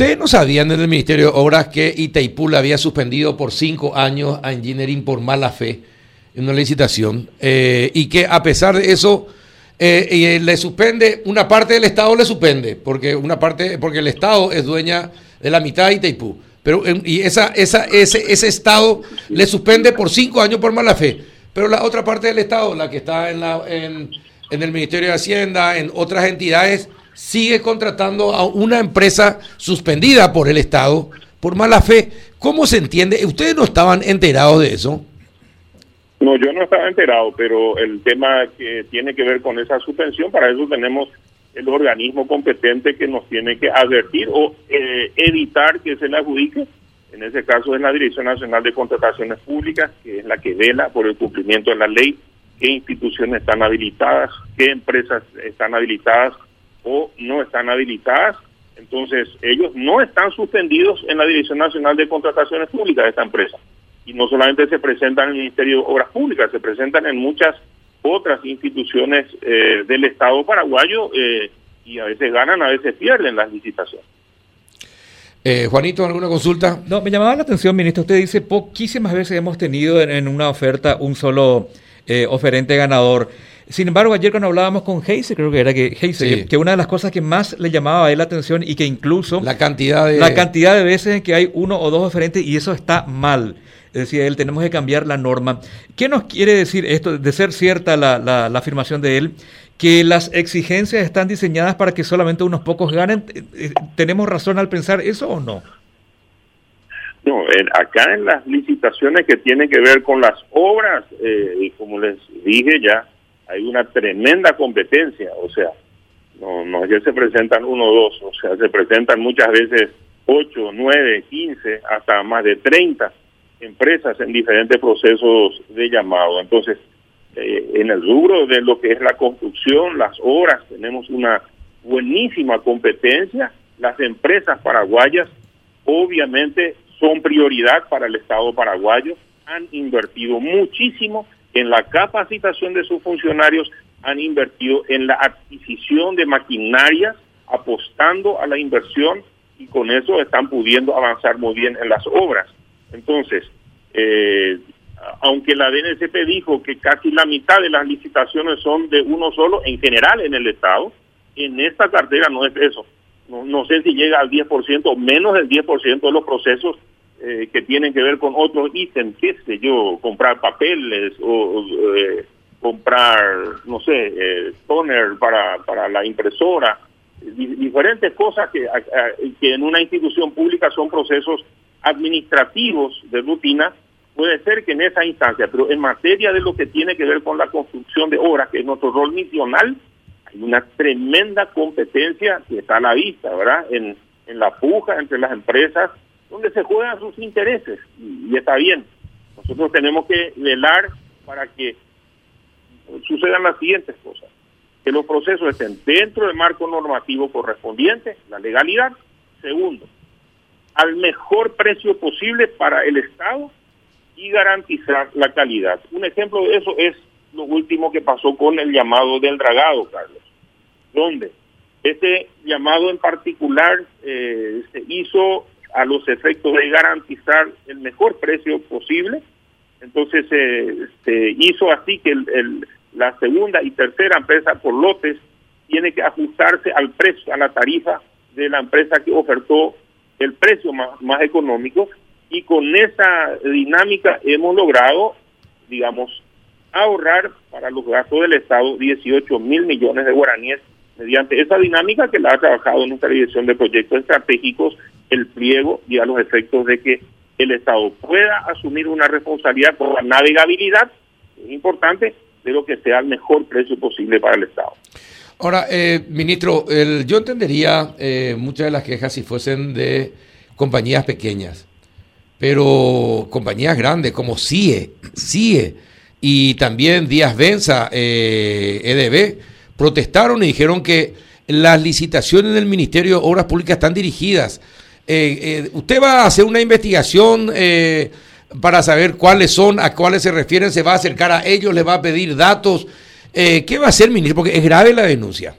ustedes no sabían desde el Ministerio de Obras que Itaipú le había suspendido por cinco años a Engineering por mala fe en una licitación eh, y que a pesar de eso eh, le suspende, una parte del Estado le suspende, porque una parte, porque el Estado es dueña de la mitad de Itaipú. Pero, y esa, esa, ese, ese Estado le suspende por cinco años por mala fe. Pero la otra parte del Estado, la que está en, la, en, en el Ministerio de Hacienda, en otras entidades, sigue contratando a una empresa suspendida por el Estado por mala fe. ¿Cómo se entiende? ¿Ustedes no estaban enterados de eso? No, yo no estaba enterado, pero el tema que tiene que ver con esa suspensión, para eso tenemos el organismo competente que nos tiene que advertir o eh, evitar que se le adjudique. En ese caso es la Dirección Nacional de Contrataciones Públicas, que es la que vela por el cumplimiento de la ley, qué instituciones están habilitadas, qué empresas están habilitadas o no están habilitadas. Entonces, ellos no están suspendidos en la Dirección Nacional de Contrataciones Públicas de esta empresa y no solamente se presentan en el Ministerio de Obras Públicas, se presentan en muchas otras instituciones eh, del Estado paraguayo eh, y a veces ganan, a veces pierden las licitaciones. Eh, Juanito, ¿alguna consulta? No, me llamaba la atención, ministro. Usted dice, poquísimas veces hemos tenido en, una oferta un solo oferente ganador. Sin embargo, ayer cuando hablábamos con Heise, creo que era que Heise, que, una de las cosas que más le llamaba a él la atención y que incluso... La cantidad de... La cantidad de veces en que hay uno o dos oferentes y eso está mal decía él, tenemos que cambiar la norma. ¿Qué nos quiere decir esto, de ser cierta la, la, afirmación de él? que las exigencias están diseñadas para que solamente unos pocos ganen. Eh, eh, ¿Tenemos razón al pensar eso o no? No, acá en las licitaciones que tienen que ver con las obras, eh, y como les dije ya, hay una tremenda competencia, o sea, no, no ya se presentan uno o dos, o sea, se presentan muchas veces ocho, nueve, quince, hasta más de treinta empresas en diferentes procesos de llamado. Entonces, eh, en el rubro de lo que es la construcción, las obras, tenemos una buenísima competencia. Las empresas paraguayas obviamente son prioridad para el Estado paraguayo, han invertido muchísimo en la capacitación de sus funcionarios, han invertido en la adquisición de maquinarias, apostando a la inversión y con eso están pudiendo avanzar muy bien en las obras. Entonces, eh, aunque la DNCP dijo que casi la mitad de las licitaciones son de uno solo, en general en el Estado, en esta cartera no es eso. No, sé si llega al 10% o menos del 10% de los procesos eh, que tienen que ver con otros ítems, qué sé yo, comprar papeles o eh, comprar, no sé, toner para, para la impresora, diferentes cosas que, que en una institución pública son procesos administrativos de rutina, puede ser que en esa instancia, pero en materia de lo que tiene que ver con la construcción de obras, que es nuestro rol misional, hay una tremenda competencia que está a la vista, ¿verdad? En, en la puja entre las empresas, donde se juegan sus intereses, y, está bien. Nosotros tenemos que velar para que sucedan las siguientes cosas. Que los procesos estén dentro del marco normativo correspondiente, la legalidad. Segundo, al mejor precio posible para el Estado y garantizar la calidad. Un ejemplo de eso es lo último que pasó con el llamado del dragado, Carlos, donde este llamado en particular eh, se hizo a los efectos de garantizar el mejor precio posible. Entonces eh, se hizo así que el, la segunda y tercera empresa por lotes tiene que ajustarse al precio, a la tarifa de la empresa que ofertó el precio más, económico y con esa dinámica hemos logrado, digamos, ahorrar para los gastos del Estado 18 mil millones de guaraníes mediante esa dinámica que la ha trabajado nuestra dirección de proyectos estratégicos, el pliego y a los efectos de que el Estado pueda asumir una responsabilidad por la navegabilidad, es importante, pero que sea el mejor precio posible para el Estado. Ahora, eh, ministro, el, yo entendería eh, muchas de las quejas si fuesen de compañías pequeñas, pero compañías grandes como CIE, CIE y también Díaz Benza, eh, EDB, protestaron y dijeron que las licitaciones del Ministerio de Obras Públicas están dirigidas. ¿Usted va a hacer una investigación para saber cuáles son, a cuáles se refieren? ¿Se va a acercar a ellos? ¿Le va a pedir datos? Eh, ¿Qué va a hacer, ministro? Porque es grave la denuncia.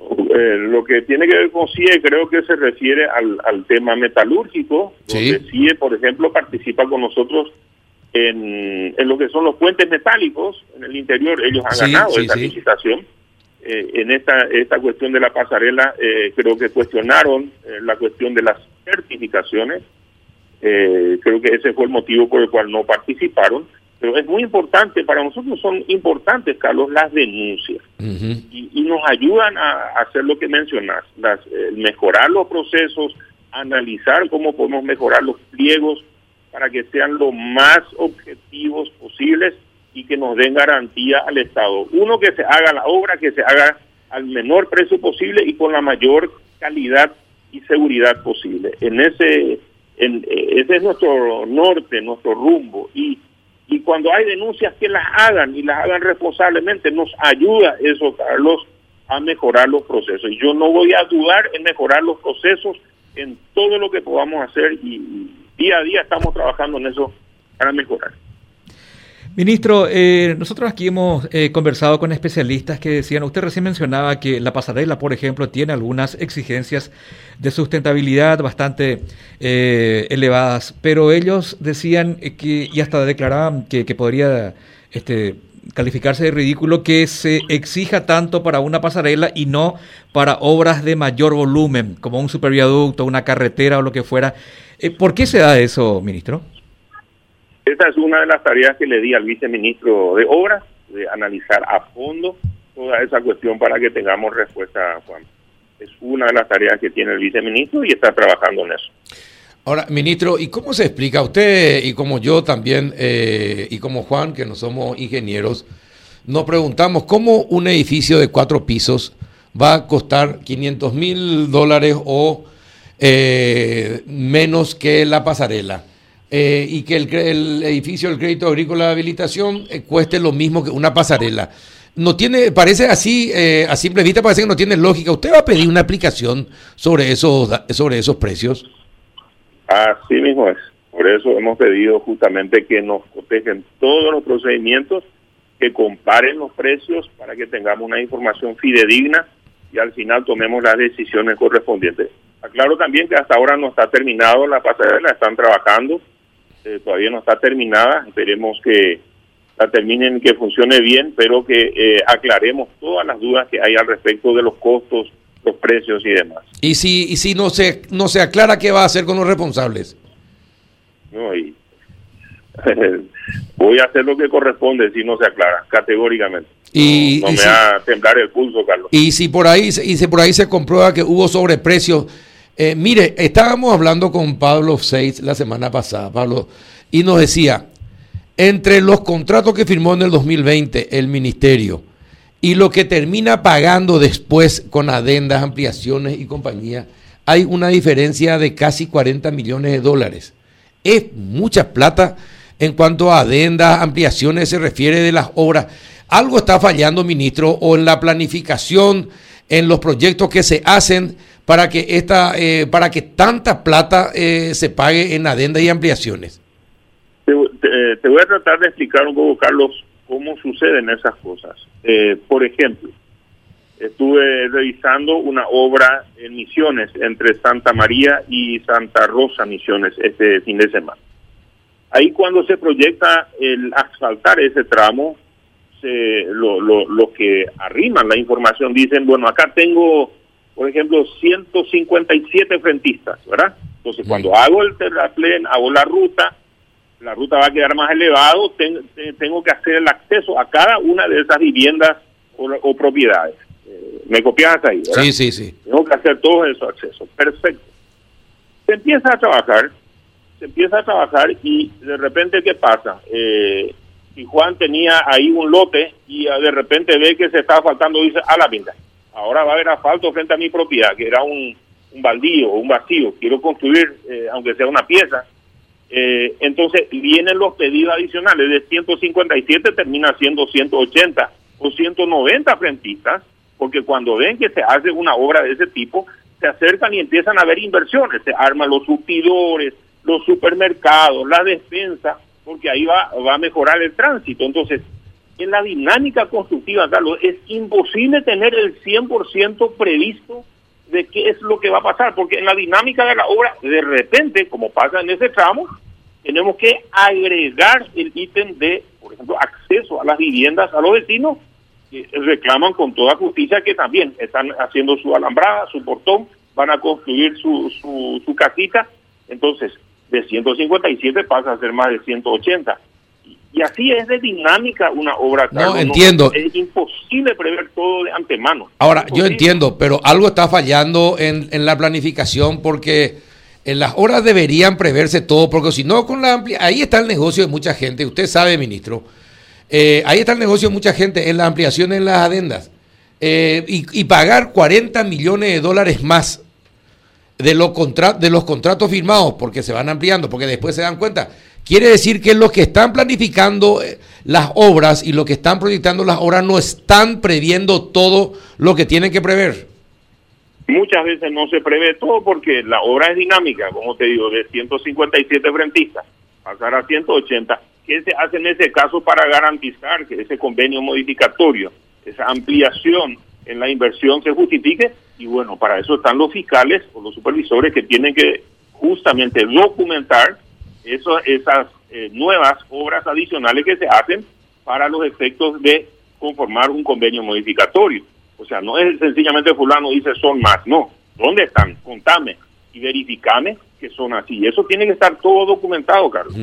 eh, lo que tiene que ver con CIE creo que se refiere al, tema metalúrgico, donde CIE, por ejemplo, participa con nosotros en, lo que son los puentes metálicos en el interior. Ellos han ganado esta licitación. Eh, en esta, esta cuestión de la pasarela, eh, creo que cuestionaron la cuestión de las certificaciones. creo que ese fue el motivo por el cual no participaron. Pero es muy importante, para nosotros son importantes, Carlos, las denuncias. y, nos ayudan a, hacer lo que mencionas, las, eh, mejorar los procesos, analizar cómo podemos mejorar los pliegos para que sean lo más objetivos posibles y que nos den garantía al Estado. Uno, que se haga la obra, que se haga al menor precio posible y con la mayor calidad y seguridad posible. En ese, en, eh, ese es nuestro norte, nuestro rumbo. Y y cuando hay denuncias que las hagan y las hagan responsablemente, nos ayuda eso, Carlos, a mejorar los procesos. Y yo no voy a dudar en mejorar los procesos en todo lo que podamos hacer y día a día estamos trabajando en eso para mejorar. Ministro, eh, nosotros aquí hemos eh, conversado con especialistas que decían, usted recién mencionaba que la pasarela, por ejemplo, tiene algunas exigencias de sustentabilidad bastante eh, elevadas, pero ellos decían que, y hasta declaraban que, que podría este, calificarse de ridículo que se exija tanto para una pasarela y no para obras de mayor volumen, como un superviaducto, una carretera o lo que fuera. ¿Por qué se da eso, ministro? Esa es una de las tareas que le di al viceministro de Obras, de analizar a fondo toda esa cuestión para que tengamos respuesta, Juan. Es una de las tareas que tiene el viceministro y está trabajando en eso. Ahora, ministro, ¿y cómo se explica usted y como yo también, eh, y como Juan, que no somos ingenieros, nos preguntamos cómo un edificio de cuatro pisos va a costar 500 mil dólares o eh, menos que la pasarela? Eh, y que el, edificio del crédito agrícola de habilitación eh, cueste lo mismo que una pasarela. No tiene, parece así, eh, a simple vista parece que no tiene lógica. ¿Usted va a pedir una aplicación sobre esos, sobre esos precios? Así mismo es. Por eso hemos pedido justamente que nos cotejen todos los procedimientos, que comparen los precios para que tengamos una información fidedigna y al final tomemos las decisiones correspondientes. Aclaro también que hasta ahora no está terminado la pasarela, están trabajando eh, todavía no está terminada, esperemos que la terminen, que funcione bien, pero que eh, aclaremos todas las dudas que hay al respecto de los costos, los precios y demás. ¿Y si, y si no, se, no se aclara qué va a hacer con los responsables? No, y, voy a hacer lo que corresponde si no se aclara, categóricamente. Y, no, me va a temblar el pulso, Carlos. Y si por ahí, y si por ahí se comprueba que hubo sobreprecios eh, mire, estábamos hablando con Pablo Seitz la semana pasada, Pablo, y nos decía, entre los contratos que firmó en el 2020 el ministerio y lo que termina pagando después con adendas, ampliaciones y compañía, hay una diferencia de casi 40 millones de dólares. Es mucha plata en cuanto a adendas, ampliaciones se refiere de las obras. Algo está fallando, ministro, o en la planificación, en los proyectos que se hacen para que esta, eh, para que tanta plata eh, se pague en adenda y ampliaciones? Te, voy a tratar de explicar un poco, Carlos, cómo suceden esas cosas. Eh, por ejemplo, estuve revisando una obra en Misiones entre Santa María y Santa Rosa Misiones este fin de semana. Ahí cuando se proyecta el asfaltar ese tramo, se, lo, lo, lo que arriman la información dicen, bueno, acá tengo por ejemplo, 157 frentistas, ¿verdad? Entonces, cuando hago el terraplén, hago la ruta, la ruta va a quedar más elevado, tengo que hacer el acceso a cada una de esas viviendas o, propiedades. Eh, ¿Me copias hasta ahí? ¿verdad? Sí, sí, sí. Tengo que hacer todos esos accesos. Perfecto. Se empieza a trabajar, se empieza a trabajar y de repente, ¿qué pasa? Eh, si Juan tenía ahí un lote y de repente ve que se está faltando, dice, a la pinta ahora va a haber asfalto frente a mi propiedad, que era un, un baldío o un vacío, quiero construir, eh, aunque sea una pieza. Eh, entonces vienen los pedidos adicionales, de 157 termina siendo 180 o 190 frentistas, porque cuando ven que se hace una obra de ese tipo, se acercan y empiezan a haber inversiones, se arman los surtidores, los supermercados, la despensa, porque ahí va, va a mejorar el tránsito. Entonces, en la dinámica constructiva, Carlos, es imposible tener el 100% previsto de qué es lo que va a pasar, porque en la dinámica de la obra, de repente, como pasa en ese tramo, tenemos que agregar el ítem de, por ejemplo, acceso a las viviendas a los vecinos, que reclaman con toda justicia que también están haciendo su alambrada, su portón, van a construir su, su, su casita, entonces de 157 pasa a ser más de 180 y así es de dinámica una obra. No, entiendo. es imposible prever todo de antemano. Ahora, yo entiendo, pero algo está fallando en, en, la planificación porque en las obras deberían preverse todo, porque si no, con la amplia... Ahí está el negocio de mucha gente, usted sabe, ministro. Eh, ahí está el negocio de mucha gente en la ampliación en las adendas. Eh, y, y, pagar 40 millones de dólares más de, lo contra de los contratos firmados, porque se van ampliando, porque después se dan cuenta Quiere decir que los que están planificando eh, las obras y los que están proyectando las obras no están previendo todo lo que tienen que prever. Muchas veces no se prevé todo porque la obra es dinámica, como te digo, de 157 frentistas, pasar a 180. ¿Qué se hace en ese caso para garantizar que ese convenio modificatorio, esa ampliación en la inversión se justifique? Y bueno, para eso están los fiscales o los supervisores que tienen que justamente documentar esas eh, nuevas obras adicionales que se hacen para los efectos de conformar un convenio modificatorio. O sea, no es sencillamente fulano dice son más, no. ¿Dónde están? Contame y verificame que son así. Eso tiene que estar todo documentado, Carlos.